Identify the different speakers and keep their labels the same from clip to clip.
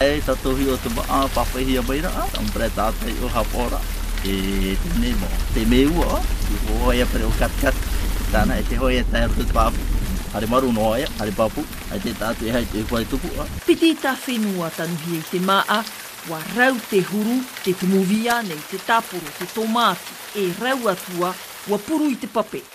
Speaker 1: E tatohi o te ma a
Speaker 2: Papahia mai ra a tam pre tata i o hapora e tenei mo te me ua i ho ia pre o kat kat tana e te ho ia tae atu papu are maru no ia are papu ai te tatu e hai te whai tupu a.
Speaker 1: Piti ta whenua tanuhia i te ma a wa rau te huru te tumu via nei te taporo te tomati e rau atua wa puru i te pape.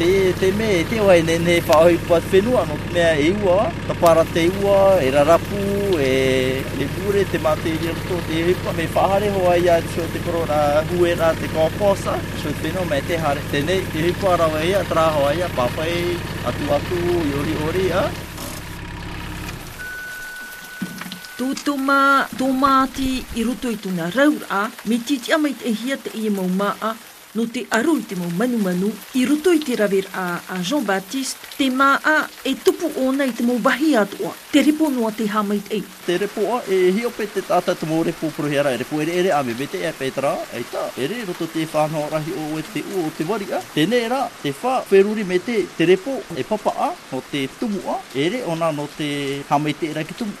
Speaker 1: Te te
Speaker 2: me te wai nei nei whāhui pat whenua nō te mea e ua, ka para te ua, e rarapu, e e pure te mātē i roto o te hipa, me whahare hoa ia so te koro rā hue rā te kōkōsa, so te whenua me te hare. Tēnei te hipa rawa ia, tara hoa ia, pāwhai, atu atu, i ori ori, a.
Speaker 1: Tū tū mā, tō mātī i roto i tōna rau rā, me titia mai te hia te i e mau mā a, Nō te aro i te mau manumanu i roto i te rawer a a Jean-Baptiste te mā a e tupu ōna i te mau wahī a toa, te repo noa te hā mai tei.
Speaker 2: Te repo a e Ehiope te tātai te mau repo poroheara e repo ere ere a me me te e Petra a e ta ere i roto te whā nao rahi o e te ua o te wari a tenei ra te whā wheruri me te te repo e papa a no te tumu a ere ona no te
Speaker 1: hā mai tei ra ki tumu.